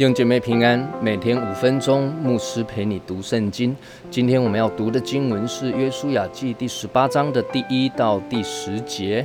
弟兄姐妹平安，每天五分钟，牧师陪你读圣经。今天我们要读的经文是《约书亚记》第十八章的第一到第十节。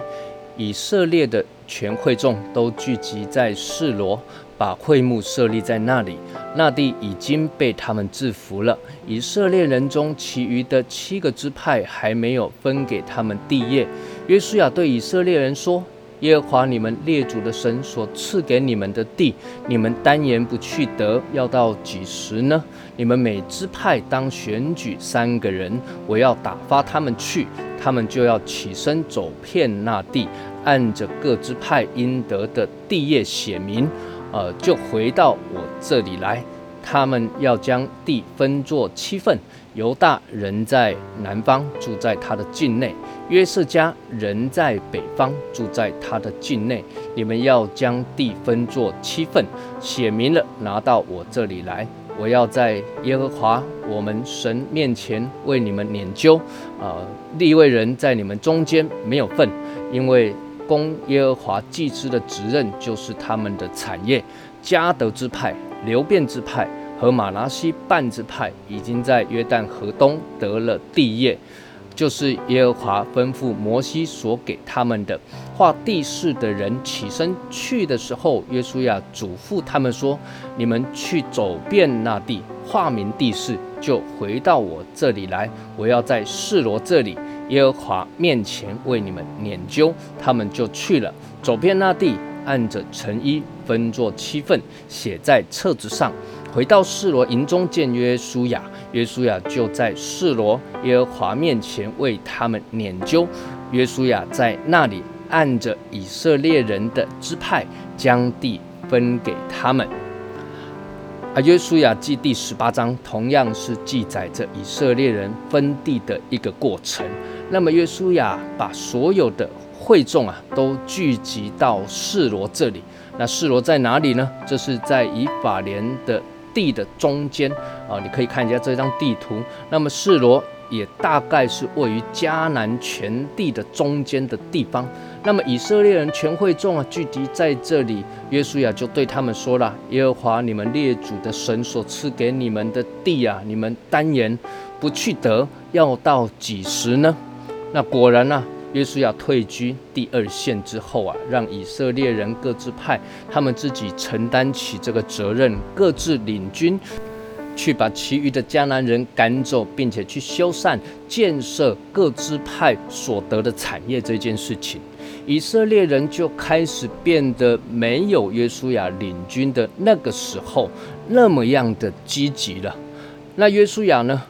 以色列的全会众都聚集在示罗，把会幕设立在那里。那地已经被他们制服了。以色列人中其余的七个支派还没有分给他们地业。约书亚对以色列人说。耶和华你们列祖的神所赐给你们的地，你们单言不去得，要到几时呢？你们每支派当选举三个人，我要打发他们去，他们就要起身走遍那地，按着各支派应得的地业写明，呃，就回到我这里来。他们要将地分作七份，犹大人在南方，住在他的境内；约瑟家人在北方，住在他的境内。你们要将地分作七份，写明了，拿到我这里来。我要在耶和华我们神面前为你们撵究。啊，立位人在你们中间没有份，因为供耶和华祭司的职任就是他们的产业。加德之派。流变之派和马拉西半支派已经在约旦河东得了地业，就是耶和华吩咐摩西所给他们的。画地势的人起身去的时候，约书亚嘱咐他们说：“你们去走遍那地，画明地势，就回到我这里来。我要在示罗这里耶和华面前为你们研究。”他们就去了，走遍那地。按着成衣分作七份，写在册子上。回到示罗营中见约书亚，约书亚就在示罗耶和华面前为他们研究。约书亚在那里按着以色列人的支派，将地分给他们。而约书亚记第十八章同样是记载着以色列人分地的一个过程。那么约书亚把所有的会众啊，都聚集到示罗这里。那示罗在哪里呢？这是在以法莲的地的中间啊。你可以看一下这张地图。那么示罗也大概是位于迦南全地的中间的地方。那么以色列人全会众啊，聚集在这里。约书亚就对他们说了：“耶和华你们列祖的神所赐给你们的地啊，你们单言不去得，要到几时呢？”那果然呢。约书亚退居第二线之后啊，让以色列人各自派他们自己承担起这个责任，各自领军去把其余的迦南人赶走，并且去修缮建设各支派所得的产业这件事情，以色列人就开始变得没有约书亚领军的那个时候那么样的积极了。那约书亚呢？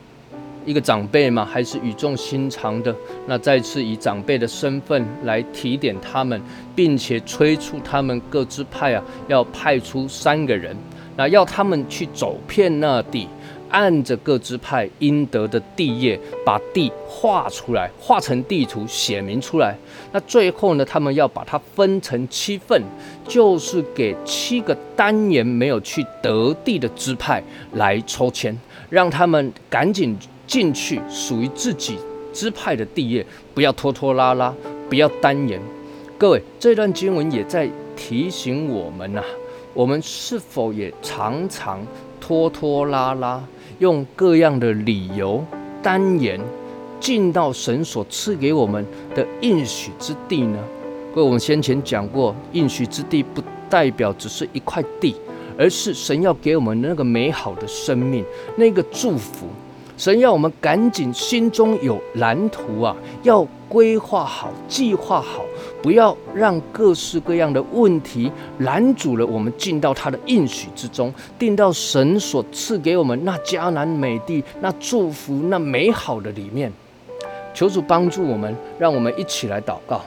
一个长辈嘛，还是语重心长的。那再次以长辈的身份来提点他们，并且催促他们各支派啊，要派出三个人，那要他们去走遍那地，按着各支派应得的地业，把地画出来，画成地图，写明出来。那最后呢，他们要把它分成七份，就是给七个单言没有去得地的支派来抽签，让他们赶紧。进去属于自己支派的地业，不要拖拖拉拉，不要单言。各位，这段经文也在提醒我们呐，我们是否也常常拖拖拉拉，用各样的理由单言，进到神所赐给我们的应许之地呢？各位，我们先前讲过，应许之地不代表只是一块地，而是神要给我们那个美好的生命，那个祝福。神要我们赶紧心中有蓝图啊，要规划好、计划好，不要让各式各样的问题拦阻了我们进到他的应许之中，定到神所赐给我们那迦南美地、那祝福、那美好的里面。求主帮助我们，让我们一起来祷告。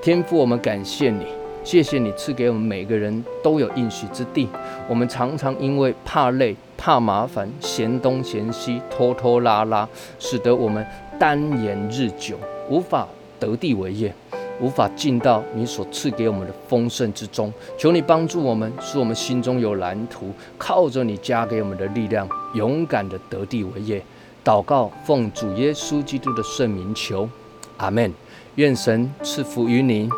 天父，我们感谢你。谢谢你赐给我们每个人都有应许之地。我们常常因为怕累、怕麻烦、嫌东嫌西、拖拖拉拉，使得我们单言日久，无法得地为业，无法进到你所赐给我们的丰盛之中。求你帮助我们，使我们心中有蓝图，靠着你加给我们的力量，勇敢的得地为业。祷告，奉主耶稣基督的圣名求，阿门。愿神赐福于你。